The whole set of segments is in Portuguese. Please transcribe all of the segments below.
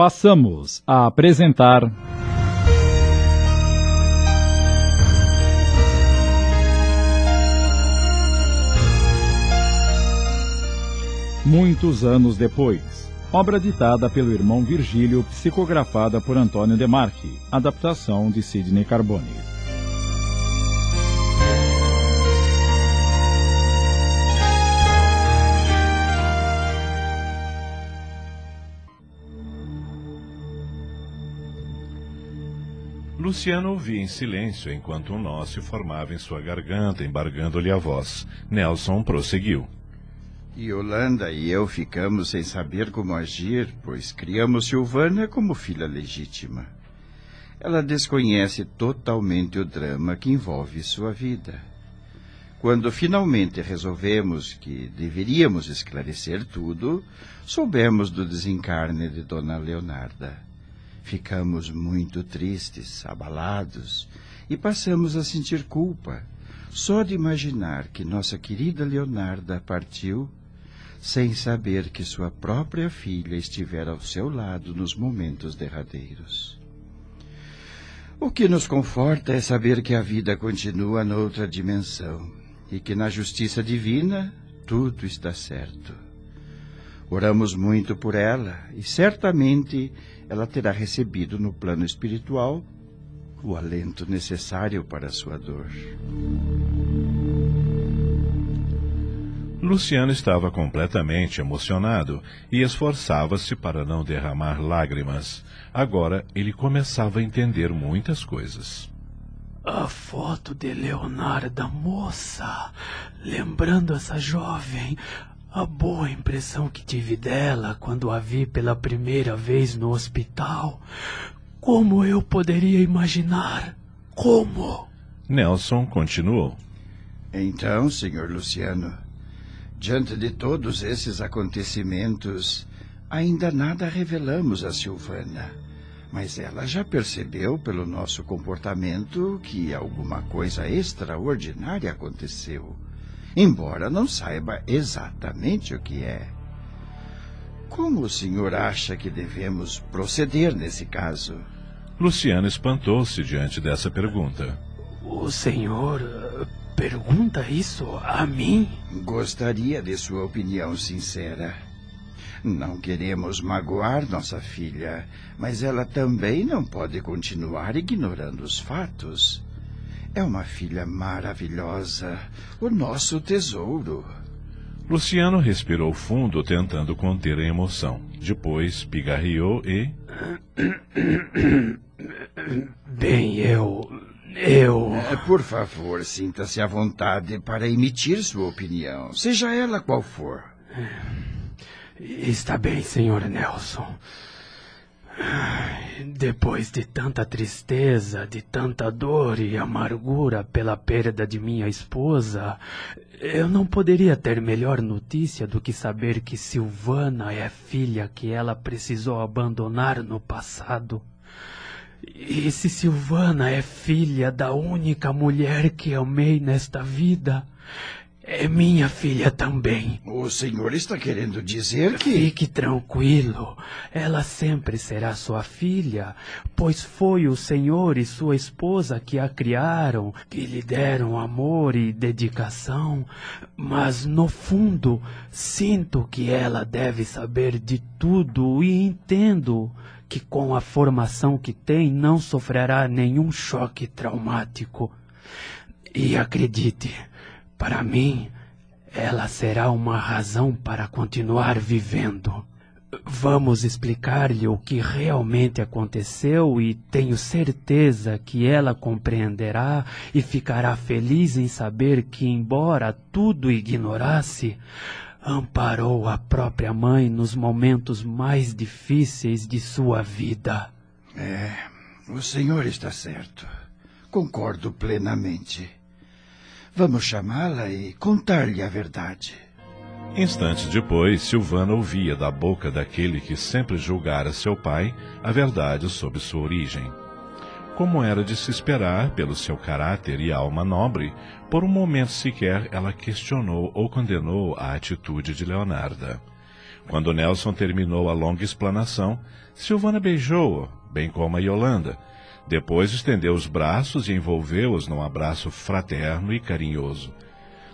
passamos a apresentar. Muitos anos depois. Obra ditada pelo irmão Virgílio, psicografada por Antônio Demarque. Adaptação de Sidney Carbone. Luciano ouvia em silêncio enquanto um nó se formava em sua garganta, embargando-lhe a voz. Nelson prosseguiu. Yolanda e eu ficamos sem saber como agir, pois criamos Silvana como filha legítima. Ela desconhece totalmente o drama que envolve sua vida. Quando finalmente resolvemos que deveríamos esclarecer tudo, soubemos do desencarne de Dona Leonarda. Ficamos muito tristes, abalados, e passamos a sentir culpa, só de imaginar que nossa querida Leonarda partiu sem saber que sua própria filha estivera ao seu lado nos momentos derradeiros. O que nos conforta é saber que a vida continua noutra dimensão e que na justiça divina tudo está certo. Oramos muito por ela e certamente ela terá recebido no plano espiritual o alento necessário para a sua dor. Luciano estava completamente emocionado e esforçava-se para não derramar lágrimas. Agora ele começava a entender muitas coisas. A foto de Leonarda, moça. Lembrando essa jovem, a boa impressão que tive dela quando a vi pela primeira vez no hospital. Como eu poderia imaginar? Como? Nelson continuou. Então, senhor Luciano, Diante de todos esses acontecimentos, ainda nada revelamos a Silvana. Mas ela já percebeu pelo nosso comportamento que alguma coisa extraordinária aconteceu, embora não saiba exatamente o que é. Como o senhor acha que devemos proceder nesse caso? Luciano espantou-se diante dessa pergunta. O senhor pergunta isso a mim? Gostaria de sua opinião sincera. Não queremos magoar nossa filha, mas ela também não pode continuar ignorando os fatos. É uma filha maravilhosa, o nosso tesouro. Luciano respirou fundo, tentando conter a emoção. Depois pigarreou e. Bem, eu eu. É, por favor, sinta-se à vontade para emitir sua opinião, seja ela qual for. Está bem, senhor Nelson. Depois de tanta tristeza, de tanta dor e amargura pela perda de minha esposa, eu não poderia ter melhor notícia do que saber que Silvana é filha que ela precisou abandonar no passado. E se Silvana é filha da única mulher que amei nesta vida, é minha filha também. O senhor está querendo dizer que. Fique tranquilo. Ela sempre será sua filha, pois foi o senhor e sua esposa que a criaram, que lhe deram amor e dedicação. Mas, no fundo, sinto que ela deve saber de tudo e entendo que com a formação que tem não sofrerá nenhum choque traumático. E acredite, para mim, ela será uma razão para continuar vivendo. Vamos explicar-lhe o que realmente aconteceu e tenho certeza que ela compreenderá e ficará feliz em saber que, embora tudo ignorasse, amparou a própria mãe nos momentos mais difíceis de sua vida. É, o senhor está certo. Concordo plenamente. Vamos chamá-la e contar-lhe a verdade. Instantes depois, Silvana ouvia da boca daquele que sempre julgara seu pai a verdade sobre sua origem. Como era de se esperar pelo seu caráter e alma nobre, por um momento sequer ela questionou ou condenou a atitude de Leonarda. Quando Nelson terminou a longa explanação, Silvana beijou-o, bem como a Yolanda. Depois estendeu os braços e envolveu-os num abraço fraterno e carinhoso.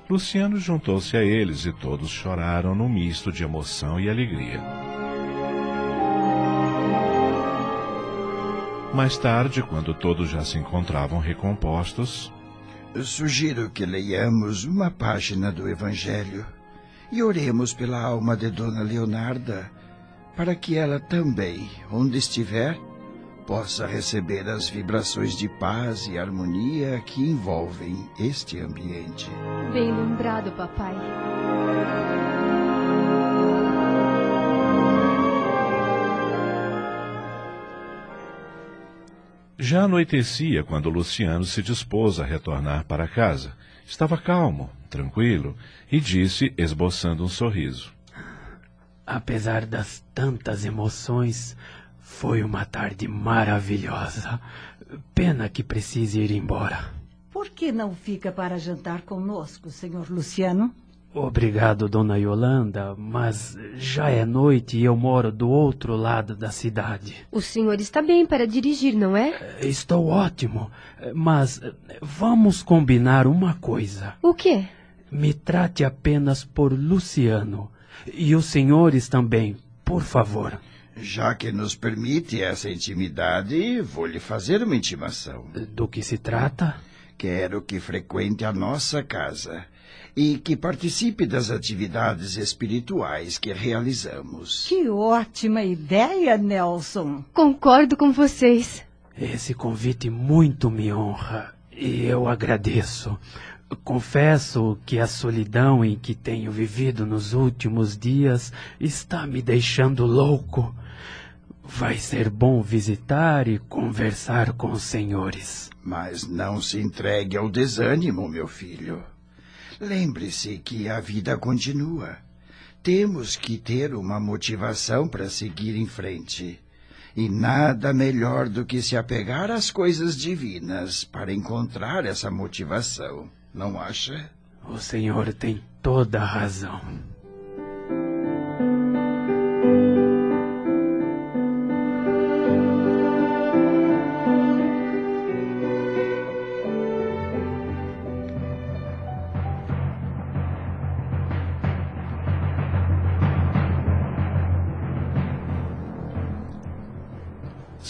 Luciano juntou-se a eles e todos choraram num misto de emoção e alegria. Mais tarde, quando todos já se encontravam recompostos, sugiro que leiamos uma página do Evangelho e oremos pela alma de Dona Leonarda, para que ela também, onde estiver, possa receber as vibrações de paz e harmonia que envolvem este ambiente. Bem lembrado, papai. Já anoitecia quando Luciano se dispôs a retornar para casa. Estava calmo, tranquilo, e disse, esboçando um sorriso. Apesar das tantas emoções, foi uma tarde maravilhosa. Pena que precise ir embora. Por que não fica para jantar conosco, senhor Luciano? Obrigado, dona Yolanda, mas já é noite e eu moro do outro lado da cidade. O senhor está bem para dirigir, não é? Estou ótimo, mas vamos combinar uma coisa. O quê? Me trate apenas por Luciano. E os senhores também, por favor. Já que nos permite essa intimidade, vou lhe fazer uma intimação. Do que se trata? Quero que frequente a nossa casa e que participe das atividades espirituais que realizamos. Que ótima ideia, Nelson. Concordo com vocês. Esse convite muito me honra e eu agradeço. Confesso que a solidão em que tenho vivido nos últimos dias está me deixando louco. Vai ser bom visitar e conversar com os senhores. Mas não se entregue ao desânimo, meu filho. Lembre-se que a vida continua. Temos que ter uma motivação para seguir em frente. E nada melhor do que se apegar às coisas divinas para encontrar essa motivação, não acha? O senhor tem toda a razão.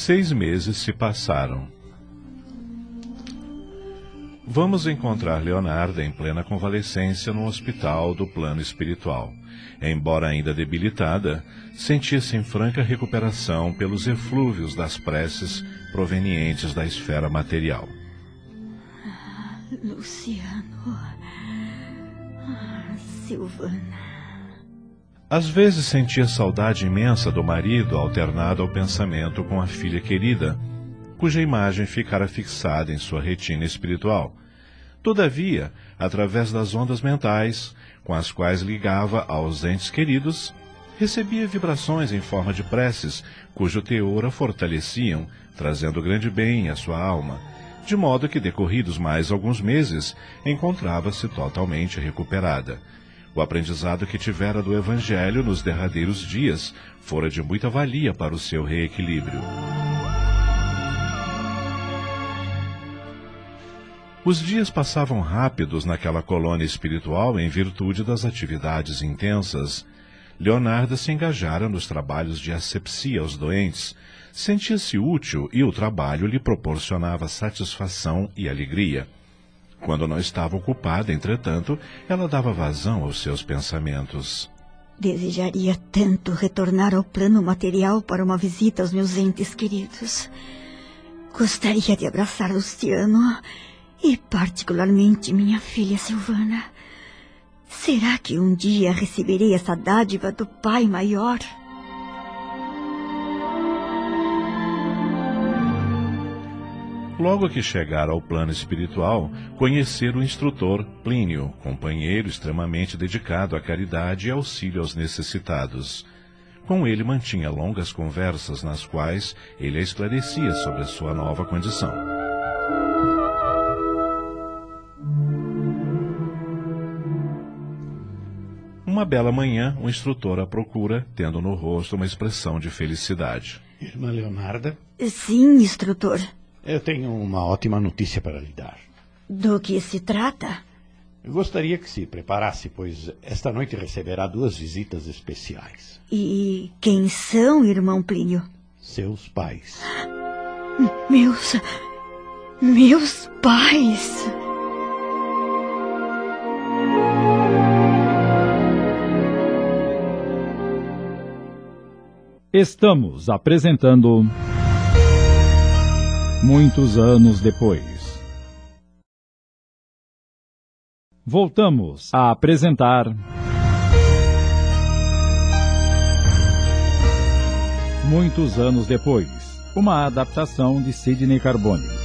Seis meses se passaram. Vamos encontrar Leonardo em plena convalescência no hospital do plano espiritual. Embora ainda debilitada, sentia-se em franca recuperação pelos eflúvios das preces provenientes da esfera material. Ah, Luciano. Ah, Silvana. Às vezes sentia saudade imensa do marido alternado ao pensamento com a filha querida, cuja imagem ficara fixada em sua retina espiritual. Todavia, através das ondas mentais, com as quais ligava aos entes queridos, recebia vibrações em forma de preces, cujo teor a fortaleciam, trazendo grande bem à sua alma, de modo que, decorridos mais alguns meses, encontrava-se totalmente recuperada. O aprendizado que tivera do Evangelho nos derradeiros dias fora de muita valia para o seu reequilíbrio. Os dias passavam rápidos naquela colônia espiritual em virtude das atividades intensas. Leonardo se engajara nos trabalhos de asepsia aos doentes, sentia-se útil e o trabalho lhe proporcionava satisfação e alegria. Quando não estava ocupada, entretanto, ela dava vazão aos seus pensamentos. Desejaria tanto retornar ao plano material para uma visita aos meus entes queridos. Gostaria de abraçar Luciano e, particularmente, minha filha Silvana. Será que um dia receberei essa dádiva do Pai Maior? Logo que chegara ao plano espiritual, conhecer o instrutor Plínio, companheiro extremamente dedicado à caridade e auxílio aos necessitados. Com ele mantinha longas conversas nas quais ele a esclarecia sobre a sua nova condição. Uma bela manhã, o instrutor a procura, tendo no rosto uma expressão de felicidade. Irmã Leonarda? Sim, instrutor. Eu tenho uma ótima notícia para lhe dar. Do que se trata? Gostaria que se preparasse, pois esta noite receberá duas visitas especiais. E quem são, irmão Plínio? Seus pais. Meus. Meus pais. Estamos apresentando. Muitos anos depois. Voltamos a apresentar. Muitos anos depois. Uma adaptação de Sidney Carbone.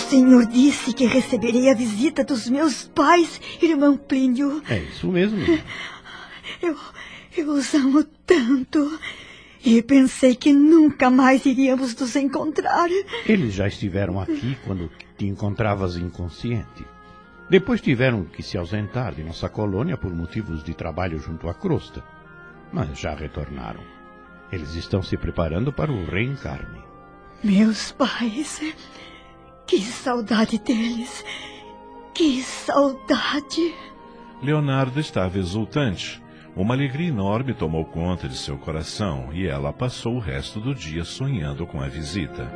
Senhor disse que receberei a visita dos meus pais, irmão Plínio. É isso mesmo. Eu, eu os amo tanto. E pensei que nunca mais iríamos nos encontrar. Eles já estiveram aqui quando te encontravas inconsciente. Depois tiveram que se ausentar de nossa colônia por motivos de trabalho junto à crosta. Mas já retornaram. Eles estão se preparando para o reencarne. Meus pais. Que saudade deles. Que saudade. Leonardo estava exultante. Uma alegria enorme tomou conta de seu coração e ela passou o resto do dia sonhando com a visita.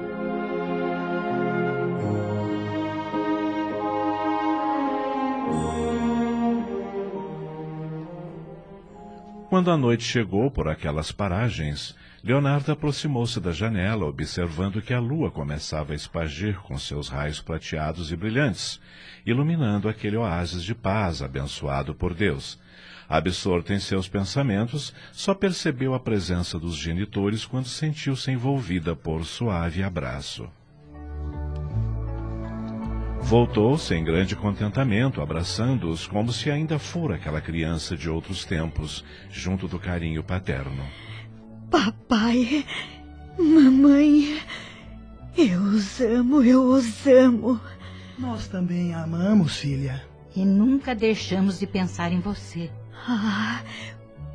Quando a noite chegou por aquelas paragens, Leonardo aproximou-se da janela, observando que a lua começava a espagir com seus raios prateados e brilhantes, iluminando aquele oásis de paz abençoado por Deus. Absorto em seus pensamentos, só percebeu a presença dos genitores quando sentiu-se envolvida por suave abraço. Voltou-se em grande contentamento, abraçando-os como se ainda fora aquela criança de outros tempos, junto do carinho paterno. Papai, mamãe, eu os amo, eu os amo. Nós também a amamos, filha. E nunca deixamos de pensar em você. Ah,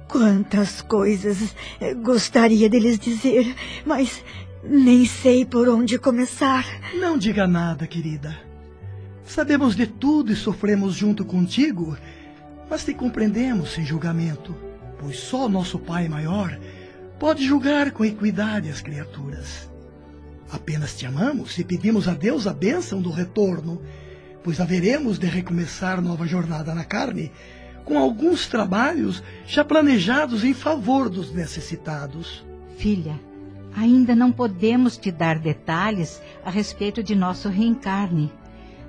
quantas coisas gostaria de lhes dizer, mas nem sei por onde começar. Não diga nada, querida. Sabemos de tudo e sofremos junto contigo, mas te compreendemos sem julgamento, pois só nosso Pai maior pode julgar com equidade as criaturas. Apenas te amamos e pedimos a Deus a bênção do retorno, pois haveremos de recomeçar nova jornada na carne, com alguns trabalhos já planejados em favor dos necessitados. Filha, ainda não podemos te dar detalhes a respeito de nosso reencarne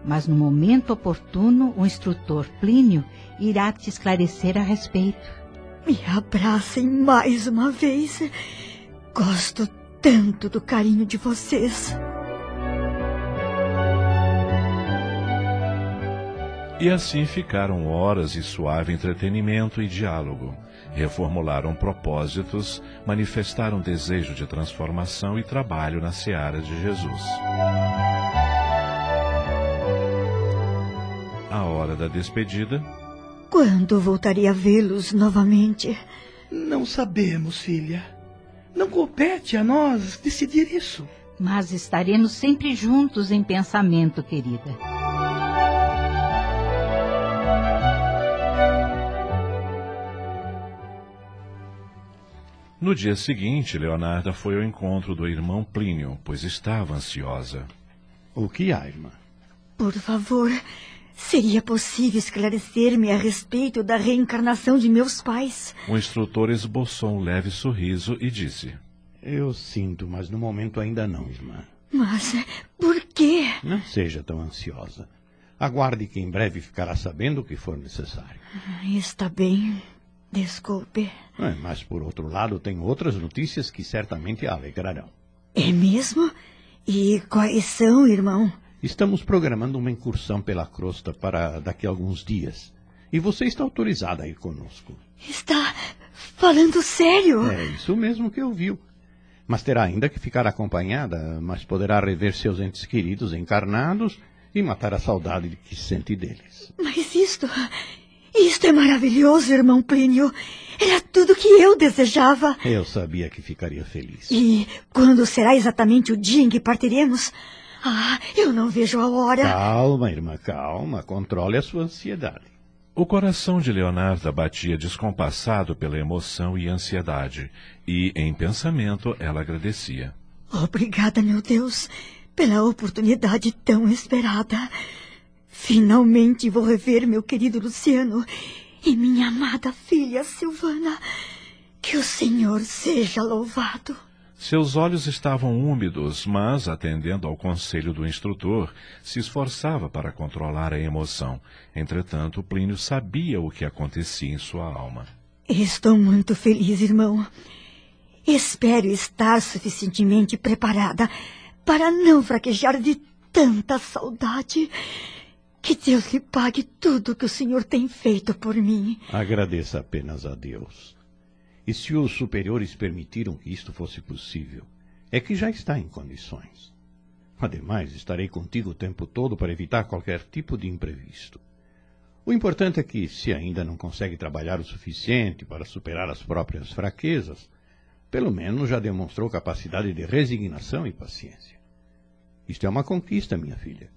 mas no momento oportuno o instrutor Plínio irá te esclarecer a respeito. Me abracem mais uma vez. Gosto tanto do carinho de vocês. E assim ficaram horas de suave entretenimento e diálogo. Reformularam propósitos, manifestaram desejo de transformação e trabalho na seara de Jesus. A hora da despedida. Quando voltaria a vê-los novamente? Não sabemos, filha. Não compete a nós decidir isso. Mas estaremos sempre juntos em pensamento, querida. No dia seguinte, Leonarda foi ao encontro do irmão Plínio, pois estava ansiosa. O que há, irmã? Por favor, seria possível esclarecer-me a respeito da reencarnação de meus pais? O instrutor esboçou um leve sorriso e disse: Eu sinto, mas no momento ainda não, irmã. Mas por quê? Não seja tão ansiosa. Aguarde que em breve ficará sabendo o que for necessário. Está bem. Desculpe. É, mas, por outro lado, tem outras notícias que certamente a alegrarão. É mesmo? E quais são, irmão? Estamos programando uma incursão pela crosta para daqui a alguns dias. E você está autorizada a ir conosco. Está Falando sério? É isso mesmo que ouviu. Mas terá ainda que ficar acompanhada, mas poderá rever seus entes queridos encarnados e matar a saudade que sente deles. Mas isto. Isto é maravilhoso, irmão Plínio. Era tudo que eu desejava. Eu sabia que ficaria feliz. E quando será exatamente o dia em que partiremos? Ah, eu não vejo a hora. Calma, irmã, calma. Controle a sua ansiedade. O coração de Leonarda batia descompassado pela emoção e ansiedade, e, em pensamento, ela agradecia. Obrigada, meu Deus, pela oportunidade tão esperada. Finalmente vou rever meu querido Luciano e minha amada filha Silvana. Que o Senhor seja louvado. Seus olhos estavam úmidos, mas, atendendo ao conselho do instrutor, se esforçava para controlar a emoção. Entretanto, Plínio sabia o que acontecia em sua alma. Estou muito feliz, irmão. Espero estar suficientemente preparada para não fraquejar de tanta saudade. Que Deus lhe pague tudo que o Senhor tem feito por mim. Agradeça apenas a Deus. E se os superiores permitiram que isto fosse possível, é que já está em condições. Ademais, estarei contigo o tempo todo para evitar qualquer tipo de imprevisto. O importante é que, se ainda não consegue trabalhar o suficiente para superar as próprias fraquezas, pelo menos já demonstrou capacidade de resignação e paciência. Isto é uma conquista, minha filha.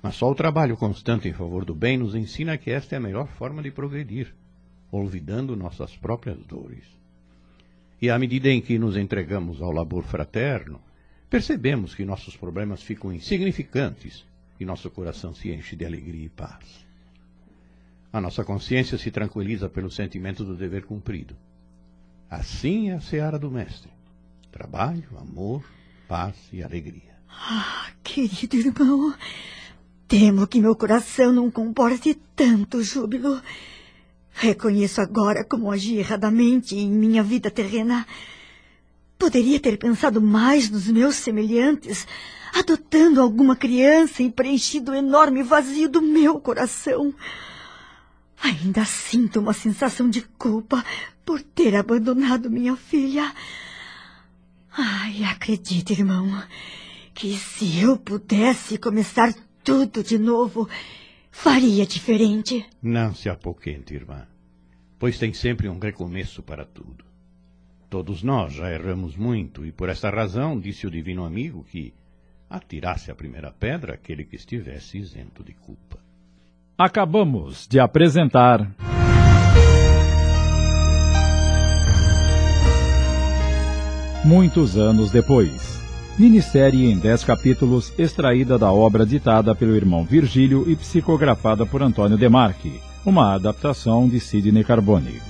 Mas só o trabalho constante em favor do bem nos ensina que esta é a melhor forma de progredir, olvidando nossas próprias dores. E à medida em que nos entregamos ao labor fraterno, percebemos que nossos problemas ficam insignificantes e nosso coração se enche de alegria e paz. A nossa consciência se tranquiliza pelo sentimento do dever cumprido. Assim é a seara do Mestre: trabalho, amor, paz e alegria. Ah, querido irmão, temo que meu coração não comporte tanto júbilo. Reconheço agora como agi erradamente em minha vida terrena. Poderia ter pensado mais nos meus semelhantes, adotando alguma criança e preenchido o enorme vazio do meu coração. Ainda sinto uma sensação de culpa por ter abandonado minha filha. Ai, acredite, irmão, que se eu pudesse começar tudo de novo, faria diferente. Não se apoquente, irmã, pois tem sempre um recomeço para tudo. Todos nós já erramos muito e por esta razão disse o divino amigo que atirasse a primeira pedra aquele que estivesse isento de culpa. Acabamos de apresentar. Muitos anos depois. Minissérie em dez capítulos, extraída da obra ditada pelo irmão Virgílio e psicografada por Antônio Demarque, uma adaptação de Sidney Carbone.